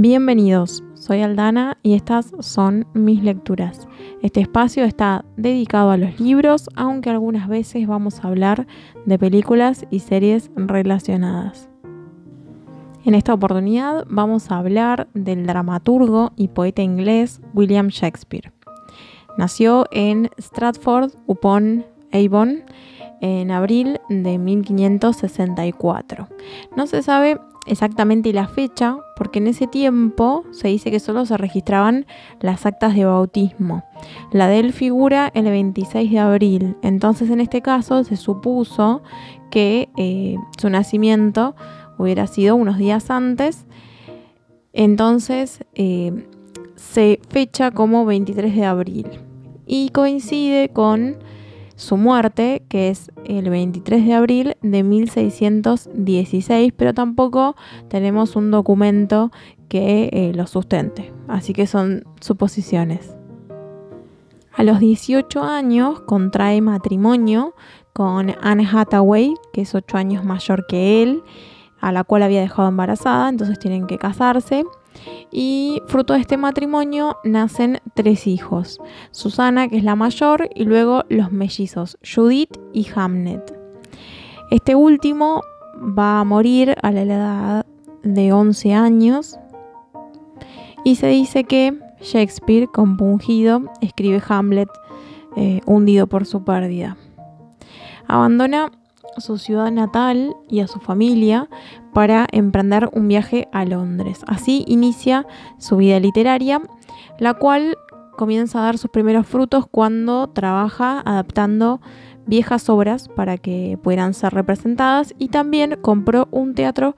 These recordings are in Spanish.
Bienvenidos, soy Aldana y estas son mis lecturas. Este espacio está dedicado a los libros, aunque algunas veces vamos a hablar de películas y series relacionadas. En esta oportunidad vamos a hablar del dramaturgo y poeta inglés William Shakespeare. Nació en Stratford upon Avon en abril de 1564. No se sabe exactamente la fecha, porque en ese tiempo se dice que solo se registraban las actas de bautismo. La de él figura el 26 de abril, entonces en este caso se supuso que eh, su nacimiento hubiera sido unos días antes, entonces eh, se fecha como 23 de abril y coincide con su muerte, que es el 23 de abril de 1616, pero tampoco tenemos un documento que eh, lo sustente, así que son suposiciones. A los 18 años contrae matrimonio con Anne Hathaway, que es 8 años mayor que él, a la cual había dejado embarazada, entonces tienen que casarse y fruto de este matrimonio nacen tres hijos, Susana, que es la mayor, y luego los mellizos, Judith y Hamnet. Este último va a morir a la edad de 11 años y se dice que Shakespeare, compungido, escribe Hamlet eh, hundido por su pérdida. Abandona su ciudad natal y a su familia para emprender un viaje a Londres. Así inicia su vida literaria, la cual comienza a dar sus primeros frutos cuando trabaja adaptando viejas obras para que puedan ser representadas y también compró un teatro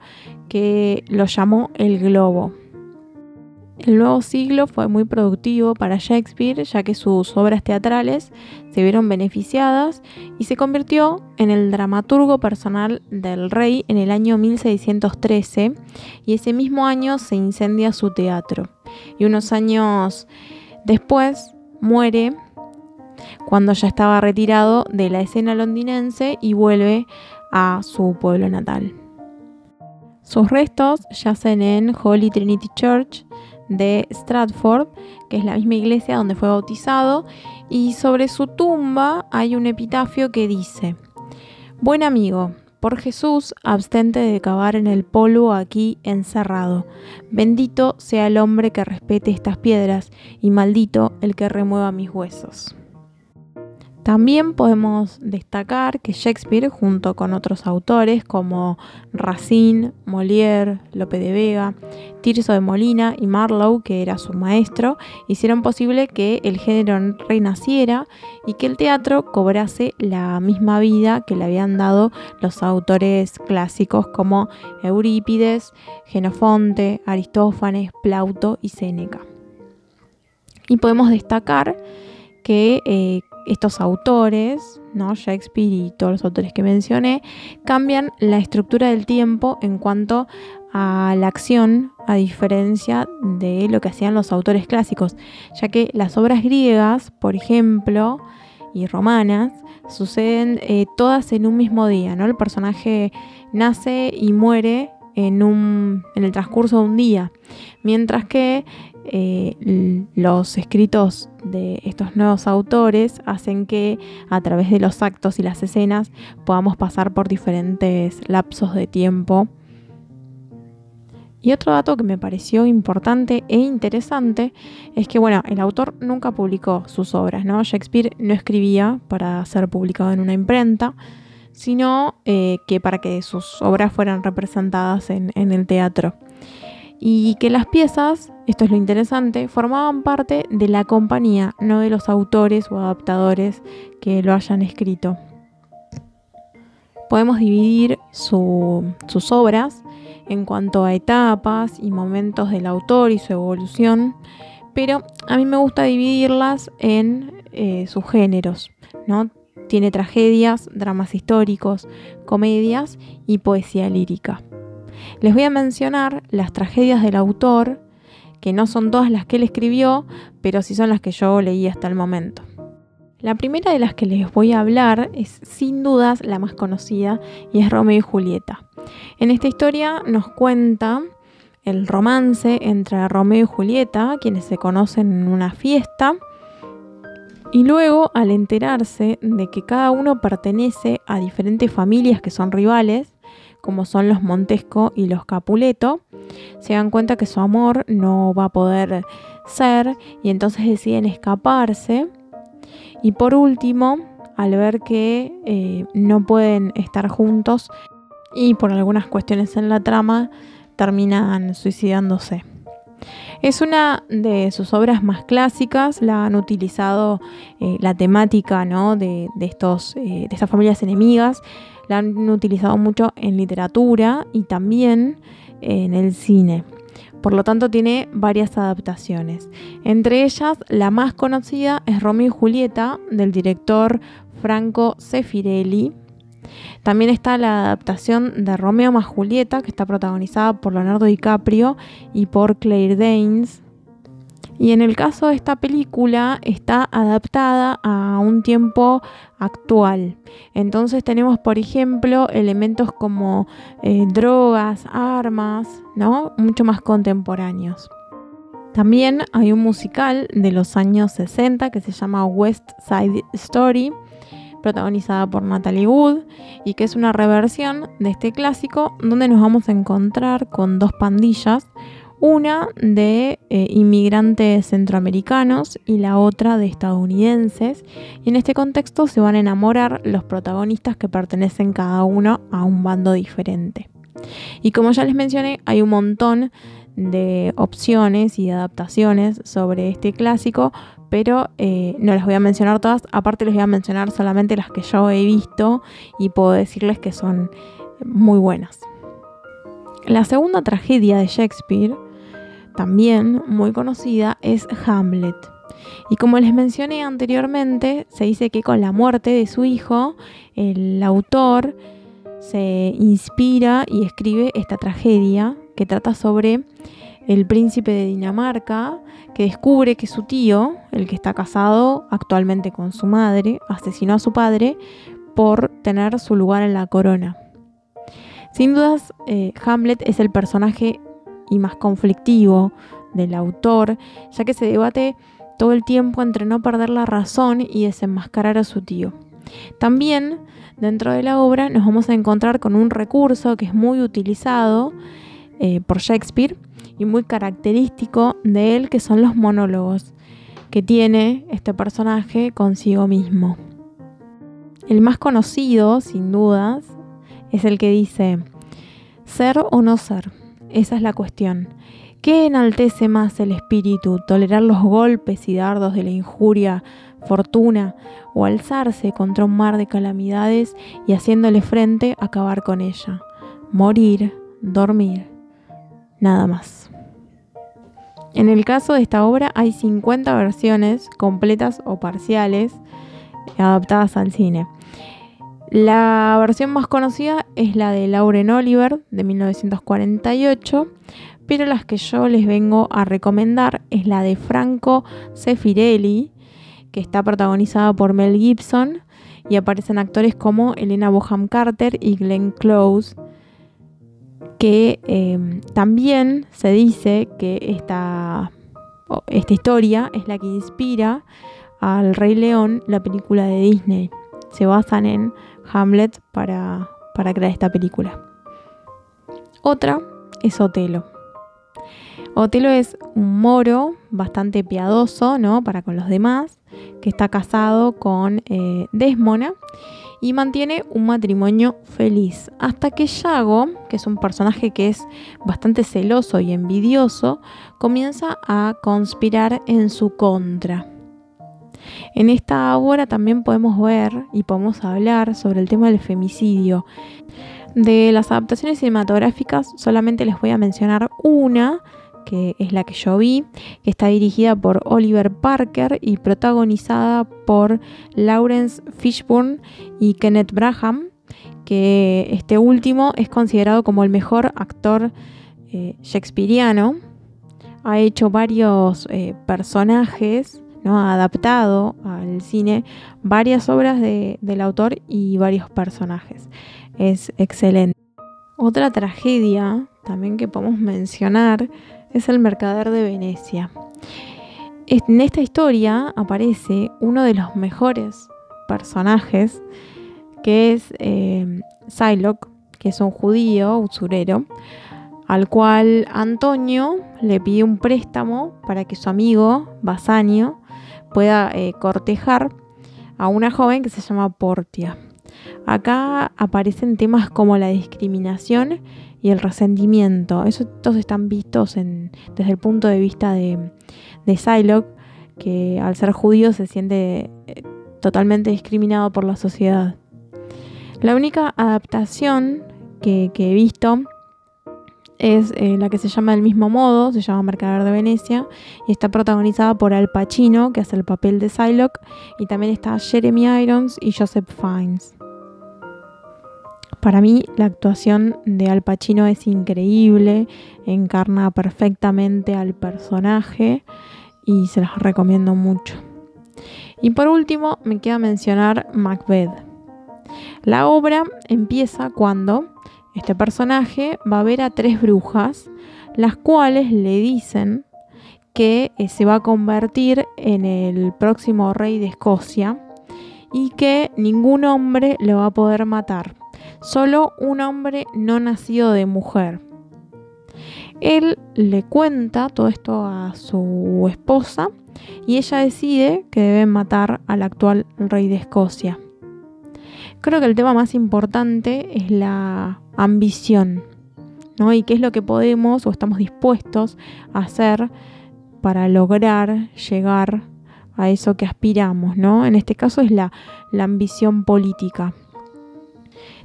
que lo llamó El Globo. El nuevo siglo fue muy productivo para Shakespeare ya que sus obras teatrales se vieron beneficiadas y se convirtió en el dramaturgo personal del rey en el año 1613 y ese mismo año se incendia su teatro y unos años después muere cuando ya estaba retirado de la escena londinense y vuelve a su pueblo natal. Sus restos yacen en Holy Trinity Church de Stratford, que es la misma iglesia donde fue bautizado, y sobre su tumba hay un epitafio que dice, Buen amigo, por Jesús, abstente de cavar en el polvo aquí encerrado. Bendito sea el hombre que respete estas piedras, y maldito el que remueva mis huesos. También podemos destacar que Shakespeare, junto con otros autores como Racine, Molière, Lope de Vega, Tirso de Molina y Marlowe, que era su maestro, hicieron posible que el género renaciera y que el teatro cobrase la misma vida que le habían dado los autores clásicos como Eurípides, Genofonte, Aristófanes, Plauto y Séneca. Y podemos destacar que eh, estos autores, ¿no? Shakespeare y todos los autores que mencioné, cambian la estructura del tiempo en cuanto a la acción, a diferencia de lo que hacían los autores clásicos, ya que las obras griegas, por ejemplo, y romanas, suceden eh, todas en un mismo día, ¿no? El personaje nace y muere en, un, en el transcurso de un día, mientras que eh, los escritos de estos nuevos autores hacen que a través de los actos y las escenas podamos pasar por diferentes lapsos de tiempo. Y otro dato que me pareció importante e interesante es que, bueno, el autor nunca publicó sus obras, ¿no? Shakespeare no escribía para ser publicado en una imprenta, sino eh, que para que sus obras fueran representadas en el teatro y que las piezas, esto es lo interesante, formaban parte de la compañía, no de los autores o adaptadores que lo hayan escrito. Podemos dividir sus obras en cuanto a etapas y momentos del autor y su evolución, pero a mí me gusta dividirlas en eh, sus géneros, ¿no? Tiene tragedias, dramas históricos, comedias y poesía lírica. Les voy a mencionar las tragedias del autor, que no son todas las que él escribió, pero sí son las que yo leí hasta el momento. La primera de las que les voy a hablar es sin dudas la más conocida y es Romeo y Julieta. En esta historia nos cuenta el romance entre Romeo y Julieta, quienes se conocen en una fiesta. Y luego, al enterarse de que cada uno pertenece a diferentes familias que son rivales, como son los Montesco y los Capuleto, se dan cuenta que su amor no va a poder ser y entonces deciden escaparse. Y por último, al ver que eh, no pueden estar juntos y por algunas cuestiones en la trama, terminan suicidándose. Es una de sus obras más clásicas, la han utilizado eh, la temática de, estos, eh, de estas familias enemigas, la han utilizado mucho en literatura y también en el cine. Por lo tanto, tiene varias adaptaciones. Entre ellas, la más conocida es Romeo y Julieta, del director Franco Sefirelli. También está la adaptación de Romeo más Julieta, que está protagonizada por Leonardo DiCaprio y por Claire Danes. Y en el caso de esta película está adaptada a un tiempo actual. Entonces tenemos, por ejemplo, elementos como eh, drogas, armas, ¿no? Mucho más contemporáneos. También hay un musical de los años 60 que se llama West Side Story, protagonizada por Natalie Wood, y que es una reversión de este clásico donde nos vamos a encontrar con dos pandillas, una de eh, inmigrantes centroamericanos y la otra de estadounidenses. Y en este contexto se van a enamorar los protagonistas que pertenecen cada uno a un bando diferente. Y como ya les mencioné, hay un montón de opciones y adaptaciones sobre este clásico, pero eh, no las voy a mencionar todas. Aparte les voy a mencionar solamente las que yo he visto y puedo decirles que son muy buenas. La segunda tragedia de Shakespeare también muy conocida es Hamlet. Y como les mencioné anteriormente, se dice que con la muerte de su hijo, el autor se inspira y escribe esta tragedia que trata sobre el príncipe de Dinamarca que descubre que su tío, el que está casado actualmente con su madre, asesinó a su padre por tener su lugar en la corona. Sin dudas, eh, Hamlet es el personaje y más conflictivo del autor, ya que se debate todo el tiempo entre no perder la razón y desenmascarar a su tío. También dentro de la obra nos vamos a encontrar con un recurso que es muy utilizado eh, por Shakespeare y muy característico de él, que son los monólogos que tiene este personaje consigo mismo. El más conocido, sin dudas, es el que dice, ser o no ser. Esa es la cuestión. ¿Qué enaltece más el espíritu? ¿Tolerar los golpes y dardos de la injuria, fortuna, o alzarse contra un mar de calamidades y haciéndole frente acabar con ella? Morir, dormir, nada más. En el caso de esta obra hay 50 versiones completas o parciales adaptadas al cine. La versión más conocida es la de Lauren Oliver de 1948, pero las que yo les vengo a recomendar es la de Franco Sefirelli, que está protagonizada por Mel Gibson y aparecen actores como Elena Boham Carter y Glenn Close, que em, también se dice que esta, esta historia es la que inspira al Rey León, la película de Disney. Se basan en Hamlet para, crear esta película. Otra es Otelo. Otelo es un moro bastante piadoso, ¿no? Para con los demás, que está casado con eh, Desmona y mantiene un matrimonio feliz. Hasta que Yago, que es un personaje que es bastante celoso y envidioso, comienza a conspirar en su contra. En esta obra también podemos ver y podemos hablar sobre el tema del femicidio. De las adaptaciones cinematográficas solamente les voy a mencionar una, que es la que yo vi, que está dirigida por Oliver Parker y protagonizada por Lawrence Fishburne y Kenneth Braham, que este último es considerado como el mejor actor eh, shakespeariano. Ha hecho varios eh, personajes ¿no? ha adaptado al cine varias obras del autor y varios personajes. Es excelente. Otra tragedia también que podemos mencionar es El Mercader de Venecia. En esta historia aparece uno de los mejores personajes, que es eh, que es un judío usurero, al cual Antonio le pide un préstamo para que su amigo Basanio pueda eh, cortejar a una joven que se llama Portia. Acá aparecen temas como la discriminación y el resentimiento. Esos todos están vistos desde el punto de vista de, de que al ser judío se siente eh, totalmente discriminado por la sociedad. La única adaptación que, he visto es eh, la que se llama del mismo modo, se llama Mercader de Venecia, y está protagonizada por Al Pacino, que hace el papel de Psylocke, y también está Jeremy Irons y Joseph Fiennes. Para mí la actuación de Al Pacino es increíble, encarna perfectamente al personaje y se las recomiendo mucho. Y por último me queda mencionar Macbeth. La obra empieza cuando este personaje va a ver a tres brujas, las cuales le dicen que eh, se va a convertir en el próximo rey de Escocia y que ningún hombre le va a poder matar solo un hombre no nacido de mujer. Él le cuenta todo esto a su esposa y ella decide que deben matar al actual rey de Escocia. Creo que el tema más importante es la ambición, ¿no? Y qué es lo que podemos o estamos dispuestos a hacer para lograr llegar a eso que aspiramos, ¿no? En este caso es la, la ambición política.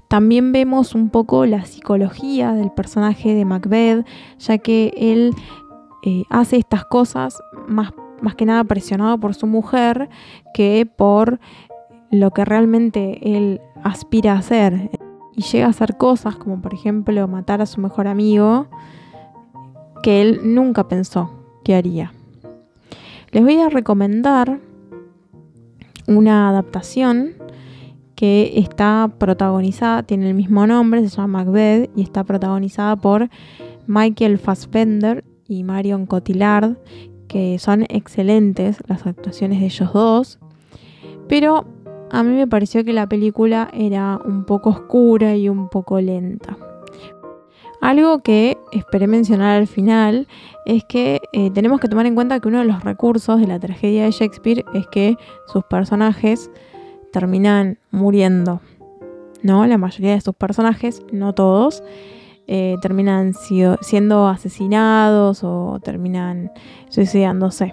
También vemos un poco la psicología del personaje de Macbeth, ya que él eh, hace estas cosas más, más que nada presionado por su mujer que por lo que realmente él aspira a hacer. Y llega a hacer cosas como por ejemplo matar a su mejor amigo que él nunca pensó que haría. Les voy a recomendar una adaptación que está protagonizada, tiene el mismo nombre, se llama Macbeth y está protagonizada por Michael Fassbender y Marion Cotillard, que son excelentes las actuaciones de ellos dos, pero a mí me pareció que la película era un poco oscura y un poco lenta. Algo que esperé mencionar al final es que eh, tenemos que tomar en cuenta que uno de los recursos de la tragedia de Shakespeare es que sus personajes terminan muriendo. ¿no? La mayoría de sus personajes, no todos, eh, terminan siendo asesinados o terminan suicidándose.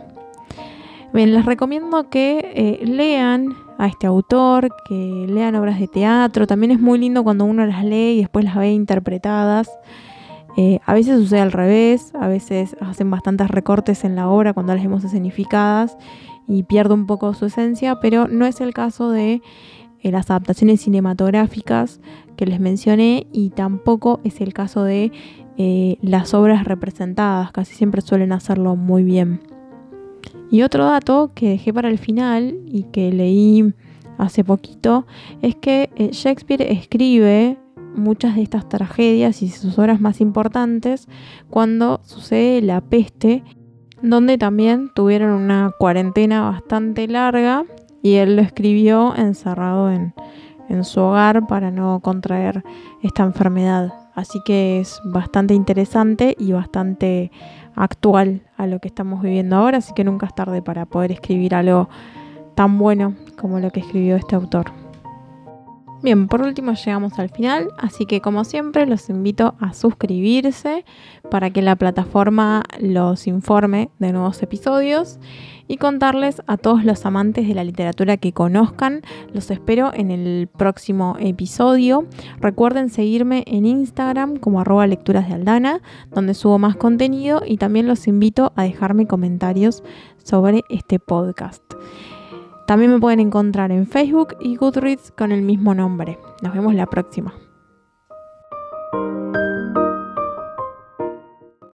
Bien, les recomiendo que eh, lean a este autor, que lean obras de teatro. También es muy lindo cuando uno las lee y después las ve interpretadas. Eh, a veces sucede al revés, a veces hacen bastantes recortes en la obra cuando las vemos escenificadas y pierde un poco su esencia, pero no es el caso de eh, las adaptaciones cinematográficas que les mencioné y tampoco es el caso de eh, las obras representadas, casi siempre suelen hacerlo muy bien. Y otro dato que dejé para el final y que leí hace poquito es que eh, Shakespeare escribe muchas de estas tragedias y sus obras más importantes cuando sucede la peste donde también tuvieron una cuarentena bastante larga y él lo escribió encerrado en, su hogar para no contraer esta enfermedad. Así que es bastante interesante y bastante actual a lo que estamos viviendo ahora, así que nunca es tarde para poder escribir algo tan bueno como lo que escribió este autor. Bien, por último llegamos al final, así que como siempre los invito a suscribirse para que la plataforma los informe de nuevos episodios y contarles a todos los amantes de la literatura que conozcan. Los espero en el próximo episodio. Recuerden seguirme en Instagram como arroba lecturas de Aldana, donde subo más contenido y también los invito a dejarme comentarios sobre este podcast. También me pueden encontrar en Facebook y Goodreads con el mismo nombre. Nos vemos la próxima.